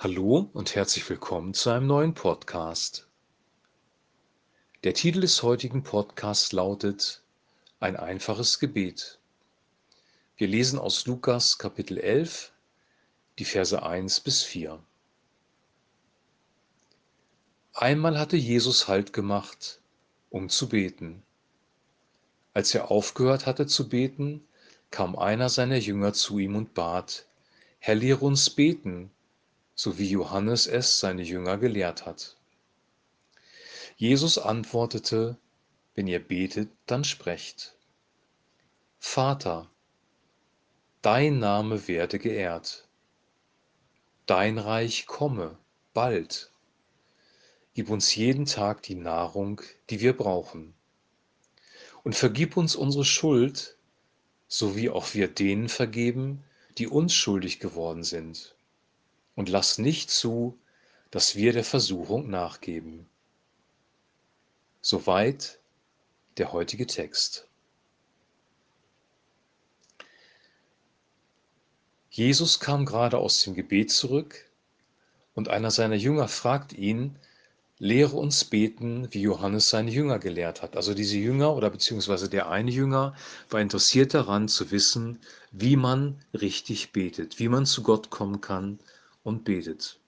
Hallo und herzlich willkommen zu einem neuen Podcast. Der Titel des heutigen Podcasts lautet Ein einfaches Gebet. Wir lesen aus Lukas Kapitel 11, die Verse 1 bis 4. Einmal hatte Jesus Halt gemacht, um zu beten. Als er aufgehört hatte zu beten, kam einer seiner Jünger zu ihm und bat, Herr, lehre uns beten, so wie Johannes es seine Jünger gelehrt hat. Jesus antwortete, wenn ihr betet, dann sprecht. Vater, dein Name werde geehrt, dein Reich komme bald. Gib uns jeden Tag die Nahrung, die wir brauchen. Und vergib uns unsere Schuld, so wie auch wir denen vergeben, die uns schuldig geworden sind und lass nicht zu, dass wir der Versuchung nachgeben. Soweit der heutige Text. Jesus kam gerade aus dem Gebet zurück und einer seiner Jünger fragt ihn, lehre uns beten, wie Johannes seine Jünger gelehrt hat. Also diese Jünger oder beziehungsweise der eine Jünger war interessiert daran zu wissen, wie man richtig betet, wie man zu Gott kommen kann und betet.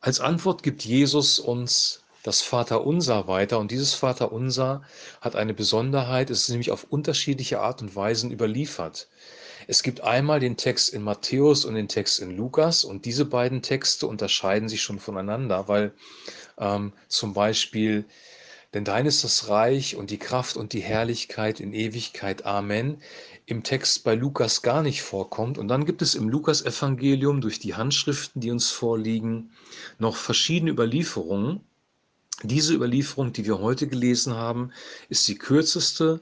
Als Antwort gibt Jesus uns das Vaterunser weiter und dieses Vaterunser hat eine Besonderheit, es ist nämlich auf unterschiedliche Art und Weisen überliefert. Es gibt einmal den Text in Matthäus und den Text in Lukas und diese beiden Texte unterscheiden sich schon voneinander, weil ähm, zum Beispiel denn dein ist das Reich und die Kraft und die Herrlichkeit in Ewigkeit. Amen. Im Text bei Lukas gar nicht vorkommt. Und dann gibt es im Lukas-Evangelium durch die Handschriften, die uns vorliegen, noch verschiedene Überlieferungen. Diese Überlieferung, die wir heute gelesen haben, ist die kürzeste.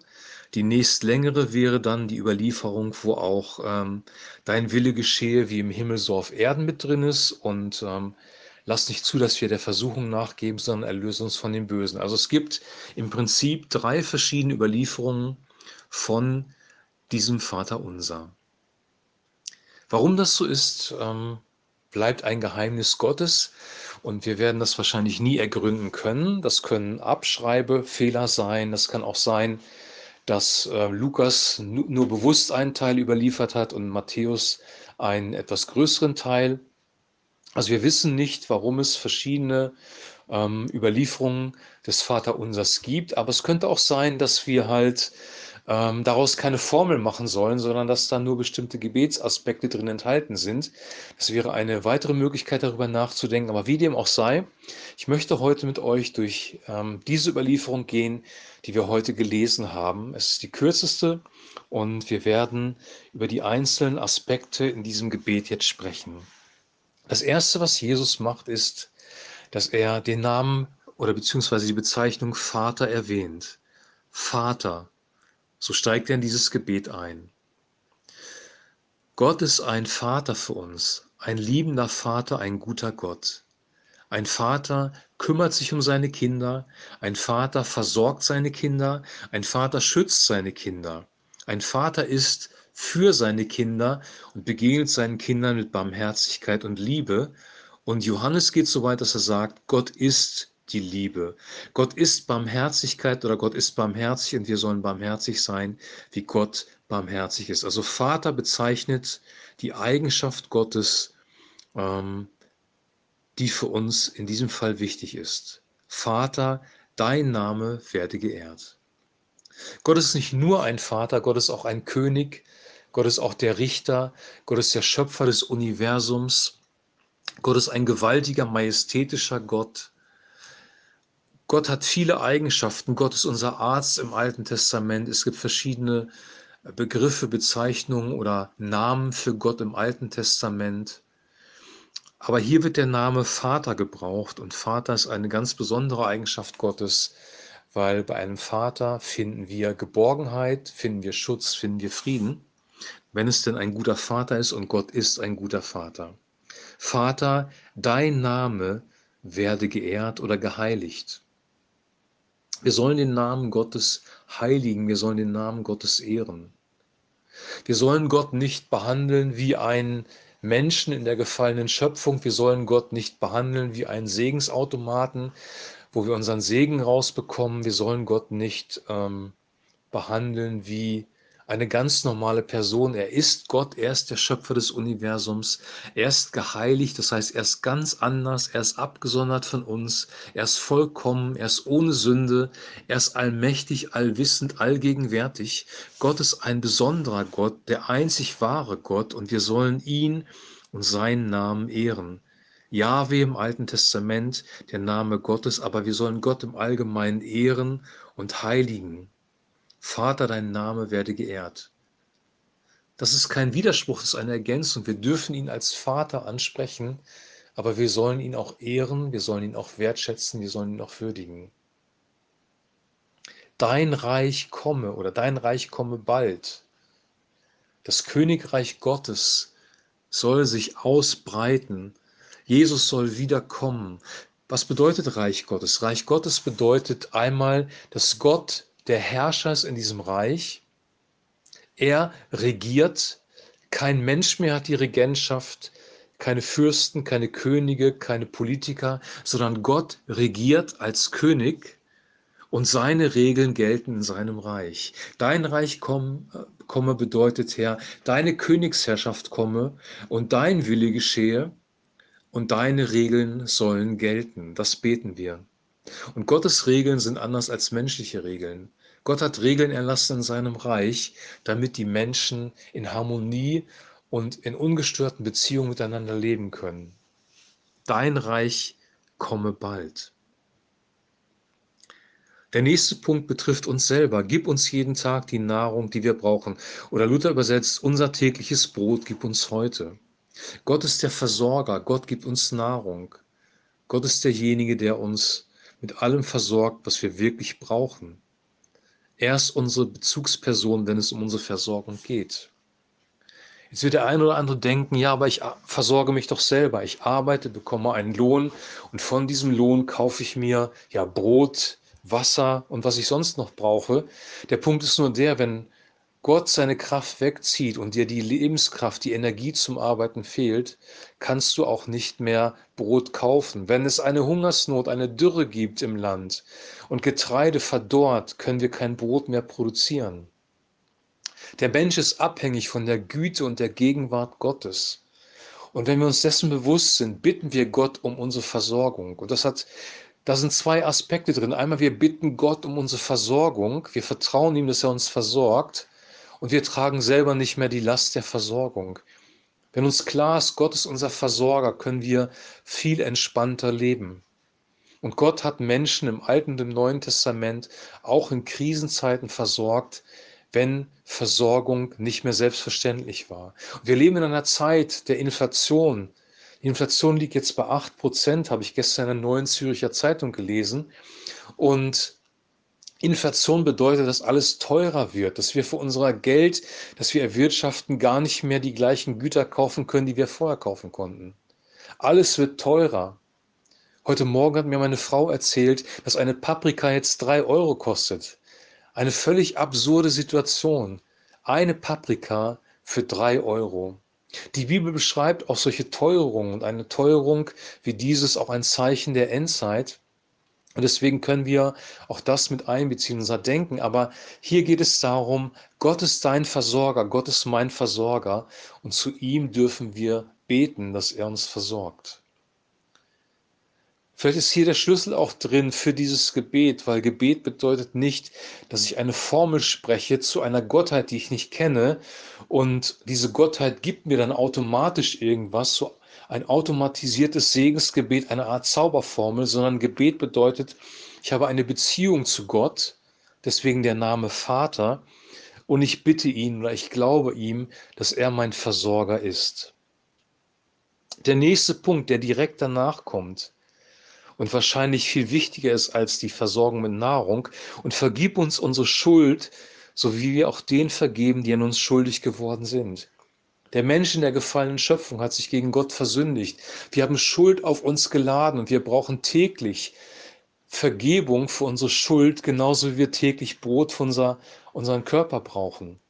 Die nächstlängere wäre dann die Überlieferung, wo auch ähm, dein Wille geschehe, wie im Himmel so auf Erden mit drin ist. Und ähm, Lass nicht zu, dass wir der Versuchung nachgeben, sondern erlöse uns von dem Bösen. Also es gibt im Prinzip drei verschiedene Überlieferungen von diesem Vater unser. Warum das so ist, ähm, bleibt ein Geheimnis Gottes und wir werden das wahrscheinlich nie ergründen können. Das können Abschreibefehler sein, das kann auch sein, dass äh, Lukas nur bewusst einen Teil überliefert hat und Matthäus einen etwas größeren Teil. Also wir wissen nicht, warum es verschiedene ähm, Überlieferungen des Vaterunsers gibt, aber es könnte auch sein, dass wir halt ähm, daraus keine Formel machen sollen, sondern dass da nur bestimmte Gebetsaspekte drin enthalten sind. Das wäre eine weitere Möglichkeit, darüber nachzudenken. Aber wie dem auch sei, ich möchte heute mit euch durch ähm, diese Überlieferung gehen, die wir heute gelesen haben. Es ist die kürzeste und wir werden über die einzelnen Aspekte in diesem Gebet jetzt sprechen. Das Erste, was Jesus macht, ist, dass er den Namen oder beziehungsweise die Bezeichnung Vater erwähnt. Vater. So steigt er in dieses Gebet ein. Gott ist ein Vater für uns, ein liebender Vater, ein guter Gott. Ein Vater kümmert sich um seine Kinder, ein Vater versorgt seine Kinder, ein Vater schützt seine Kinder. Ein Vater ist für seine Kinder und begegnet seinen Kindern mit Barmherzigkeit und Liebe. Und Johannes geht so weit, dass er sagt, Gott ist die Liebe. Gott ist Barmherzigkeit oder Gott ist barmherzig und wir sollen barmherzig sein, wie Gott barmherzig ist. Also Vater bezeichnet die Eigenschaft Gottes, ähm, die für uns in diesem Fall wichtig ist. Vater, dein Name werde geehrt. Gott ist nicht nur ein Vater, Gott ist auch ein König, Gott ist auch der Richter, Gott ist der Schöpfer des Universums, Gott ist ein gewaltiger, majestätischer Gott. Gott hat viele Eigenschaften. Gott ist unser Arzt im Alten Testament. Es gibt verschiedene Begriffe, Bezeichnungen oder Namen für Gott im Alten Testament. Aber hier wird der Name Vater gebraucht und Vater ist eine ganz besondere Eigenschaft Gottes, weil bei einem Vater finden wir Geborgenheit, finden wir Schutz, finden wir Frieden wenn es denn ein guter Vater ist und Gott ist ein guter Vater. Vater, dein Name werde geehrt oder geheiligt. Wir sollen den Namen Gottes heiligen, wir sollen den Namen Gottes ehren. Wir sollen Gott nicht behandeln wie ein Menschen in der gefallenen Schöpfung. Wir sollen Gott nicht behandeln wie einen Segensautomaten, wo wir unseren Segen rausbekommen. Wir sollen Gott nicht ähm, behandeln wie eine ganz normale Person. Er ist Gott, er ist der Schöpfer des Universums, er ist geheiligt, das heißt, er ist ganz anders, er ist abgesondert von uns, er ist vollkommen, er ist ohne Sünde, er ist allmächtig, allwissend, allgegenwärtig. Gott ist ein besonderer Gott, der einzig wahre Gott und wir sollen ihn und seinen Namen ehren. Jahwe im Alten Testament, der Name Gottes, aber wir sollen Gott im Allgemeinen ehren und heiligen. Vater, dein Name werde geehrt. Das ist kein Widerspruch, das ist eine Ergänzung. Wir dürfen ihn als Vater ansprechen, aber wir sollen ihn auch ehren, wir sollen ihn auch wertschätzen, wir sollen ihn auch würdigen. Dein Reich komme oder dein Reich komme bald. Das Königreich Gottes soll sich ausbreiten. Jesus soll wiederkommen. Was bedeutet Reich Gottes? Reich Gottes bedeutet einmal, dass Gott der Herrscher ist in diesem Reich. Er regiert. Kein Mensch mehr hat die Regentschaft, keine Fürsten, keine Könige, keine Politiker, sondern Gott regiert als König und seine Regeln gelten in seinem Reich. Dein Reich komme, komme bedeutet, Herr, deine Königsherrschaft komme und dein Wille geschehe und deine Regeln sollen gelten. Das beten wir. Und Gottes Regeln sind anders als menschliche Regeln. Gott hat Regeln erlassen in seinem Reich, damit die Menschen in Harmonie und in ungestörten Beziehungen miteinander leben können. Dein Reich komme bald. Der nächste Punkt betrifft uns selber. Gib uns jeden Tag die Nahrung, die wir brauchen. Oder Luther übersetzt, unser tägliches Brot gib uns heute. Gott ist der Versorger. Gott gibt uns Nahrung. Gott ist derjenige, der uns mit allem versorgt, was wir wirklich brauchen. Er ist unsere Bezugsperson, wenn es um unsere Versorgung geht. Jetzt wird der eine oder andere denken, ja, aber ich versorge mich doch selber. Ich arbeite, bekomme einen Lohn und von diesem Lohn kaufe ich mir ja Brot, Wasser und was ich sonst noch brauche. Der Punkt ist nur der, wenn Gott seine Kraft wegzieht und dir die Lebenskraft, die Energie zum Arbeiten fehlt, kannst du auch nicht mehr Brot kaufen. Wenn es eine Hungersnot, eine Dürre gibt im Land und Getreide verdorrt, können wir kein Brot mehr produzieren. Der Mensch ist abhängig von der Güte und der Gegenwart Gottes. Und wenn wir uns dessen bewusst sind, bitten wir Gott um unsere Versorgung. Und das hat da sind zwei Aspekte drin. Einmal, wir bitten Gott um unsere Versorgung. Wir vertrauen ihm, dass er uns versorgt und wir tragen selber nicht mehr die Last der Versorgung. Wenn uns klar ist, Gott ist unser Versorger, können wir viel entspannter leben. Und Gott hat Menschen im Alten und im Neuen Testament auch in Krisenzeiten versorgt, wenn Versorgung nicht mehr selbstverständlich war. Und wir leben in einer Zeit der Inflation. Die Inflation liegt jetzt bei 8 Prozent, habe ich gestern in der Neuen Züricher Zeitung gelesen. Und Inflation bedeutet, dass alles teurer wird, dass wir für unser Geld, das wir erwirtschaften, gar nicht mehr die gleichen Güter kaufen können, die wir vorher kaufen konnten. Alles wird teurer. Heute Morgen hat mir meine Frau erzählt, dass eine Paprika jetzt drei Euro kostet. Eine völlig absurde Situation. Eine Paprika für drei Euro. Die Bibel beschreibt auch solche Teuerungen und eine Teuerung wie dieses auch ein Zeichen der Endzeit. Und deswegen können wir auch das mit einbeziehen, unser Denken. Aber hier geht es darum, Gott ist dein Versorger, Gott ist mein Versorger. Und zu ihm dürfen wir beten, dass er uns versorgt. Vielleicht ist hier der Schlüssel auch drin für dieses Gebet, weil Gebet bedeutet nicht, dass ich eine Formel spreche zu einer Gottheit, die ich nicht kenne. Und diese Gottheit gibt mir dann automatisch irgendwas, so ein automatisiertes Segensgebet, eine Art Zauberformel, sondern Gebet bedeutet, ich habe eine Beziehung zu Gott, deswegen der Name Vater, und ich bitte ihn oder ich glaube ihm, dass er mein Versorger ist. Der nächste Punkt, der direkt danach kommt und wahrscheinlich viel wichtiger ist als die Versorgung mit Nahrung, und vergib uns unsere Schuld, so wie wir auch den vergeben, die an uns schuldig geworden sind. Der Mensch in der gefallenen Schöpfung hat sich gegen Gott versündigt. Wir haben Schuld auf uns geladen und wir brauchen täglich Vergebung für unsere Schuld, genauso wie wir täglich Brot für unser, unseren Körper brauchen.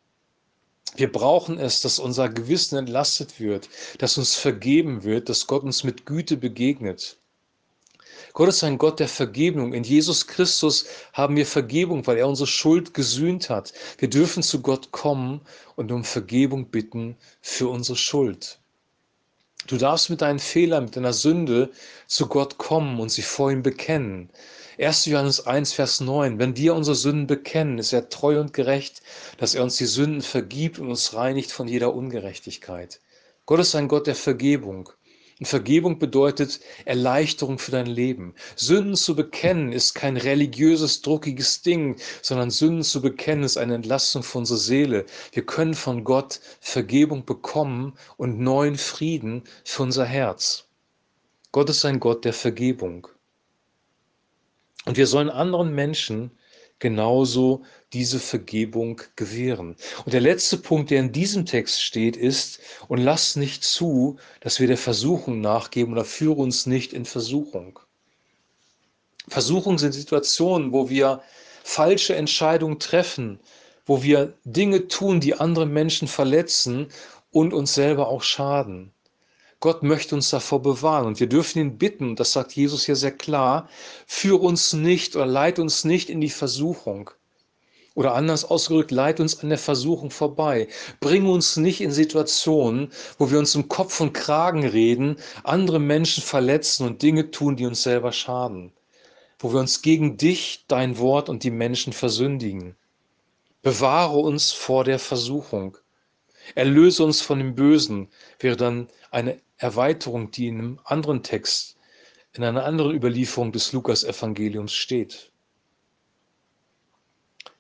Wir brauchen es, dass unser Gewissen entlastet wird, dass uns vergeben wird, dass Gott uns mit Güte begegnet. Gott ist ein Gott der Vergebung. In Jesus Christus haben wir Vergebung, weil er unsere Schuld gesühnt hat. Wir dürfen zu Gott kommen und um Vergebung bitten für unsere Schuld. Du darfst mit deinen Fehlern, mit deiner Sünde zu Gott kommen und sie vor ihm bekennen. 1. Johannes 1, Vers 9. Wenn wir unsere Sünden bekennen, ist er treu und gerecht, dass er uns die Sünden vergibt und uns reinigt von jeder Ungerechtigkeit. Gott ist ein Gott der Vergebung. Vergebung bedeutet Erleichterung für dein Leben. Sünden zu bekennen ist kein religiöses, druckiges Ding, sondern Sünden zu bekennen ist eine Entlastung für unsere Seele. Wir können von Gott Vergebung bekommen und neuen Frieden für unser Herz. Gott ist ein Gott der Vergebung. Und wir sollen anderen Menschen genauso diese Vergebung gewähren. Und der letzte Punkt, der in diesem Text steht, ist, und lass nicht zu, dass wir der Versuchung nachgeben oder führe uns nicht in Versuchung. Versuchung sind Situationen, wo wir falsche Entscheidungen treffen, wo wir Dinge tun, die andere Menschen verletzen und uns selber auch schaden. Gott möchte uns davor bewahren und wir dürfen ihn bitten, das sagt Jesus hier sehr klar, führe uns nicht oder leite uns nicht in die Versuchung. Oder anders ausgedrückt, leite uns an der Versuchung vorbei. Bring uns nicht in Situationen, wo wir uns im Kopf und Kragen reden, andere Menschen verletzen und Dinge tun, die uns selber schaden. Wo wir uns gegen dich, dein Wort und die Menschen versündigen. Bewahre uns vor der Versuchung. Erlöse uns von dem Bösen, wäre dann eine Erweiterung, die in einem anderen Text, in einer anderen Überlieferung des Lukas-Evangeliums steht.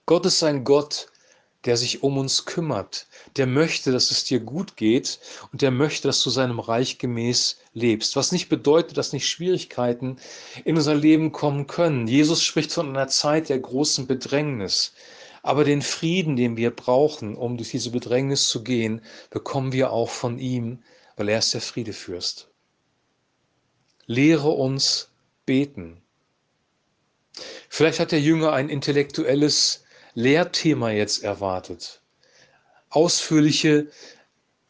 Gott ist ein Gott, der sich um uns kümmert, der möchte, dass es dir gut geht und der möchte, dass du seinem Reich gemäß lebst. Was nicht bedeutet, dass nicht Schwierigkeiten in unser Leben kommen können. Jesus spricht von einer Zeit der großen Bedrängnis. Aber den Frieden, den wir brauchen, um durch diese Bedrängnis zu gehen, bekommen wir auch von ihm, weil er ist der Friedefürst. Lehre uns beten. Vielleicht hat der Jünger ein intellektuelles Lehrthema jetzt erwartet. Ausführliche,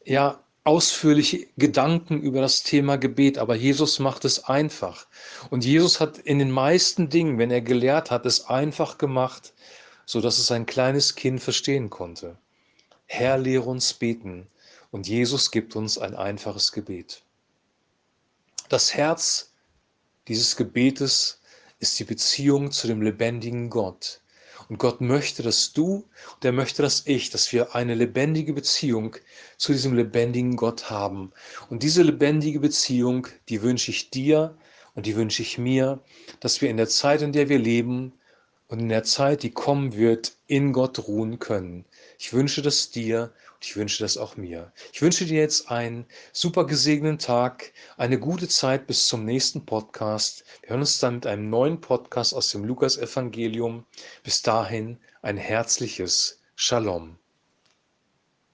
ja, ausführliche Gedanken über das Thema Gebet, aber Jesus macht es einfach. Und Jesus hat in den meisten Dingen, wenn er gelehrt hat, es einfach gemacht, so dass es ein kleines Kind verstehen konnte. Herr, lehre uns beten. Und Jesus gibt uns ein einfaches Gebet. Das Herz dieses Gebetes ist die Beziehung zu dem lebendigen Gott. Und Gott möchte, dass du und er möchte, dass ich, dass wir eine lebendige Beziehung zu diesem lebendigen Gott haben. Und diese lebendige Beziehung, die wünsche ich dir und die wünsche ich mir, dass wir in der Zeit, in der wir leben und in der Zeit, die kommen wird, in Gott ruhen können. Ich wünsche das dir ich wünsche das auch mir. Ich wünsche dir jetzt einen super gesegneten Tag, eine gute Zeit bis zum nächsten Podcast. Wir hören uns dann mit einem neuen Podcast aus dem Lukas-Evangelium. Bis dahin ein herzliches Shalom.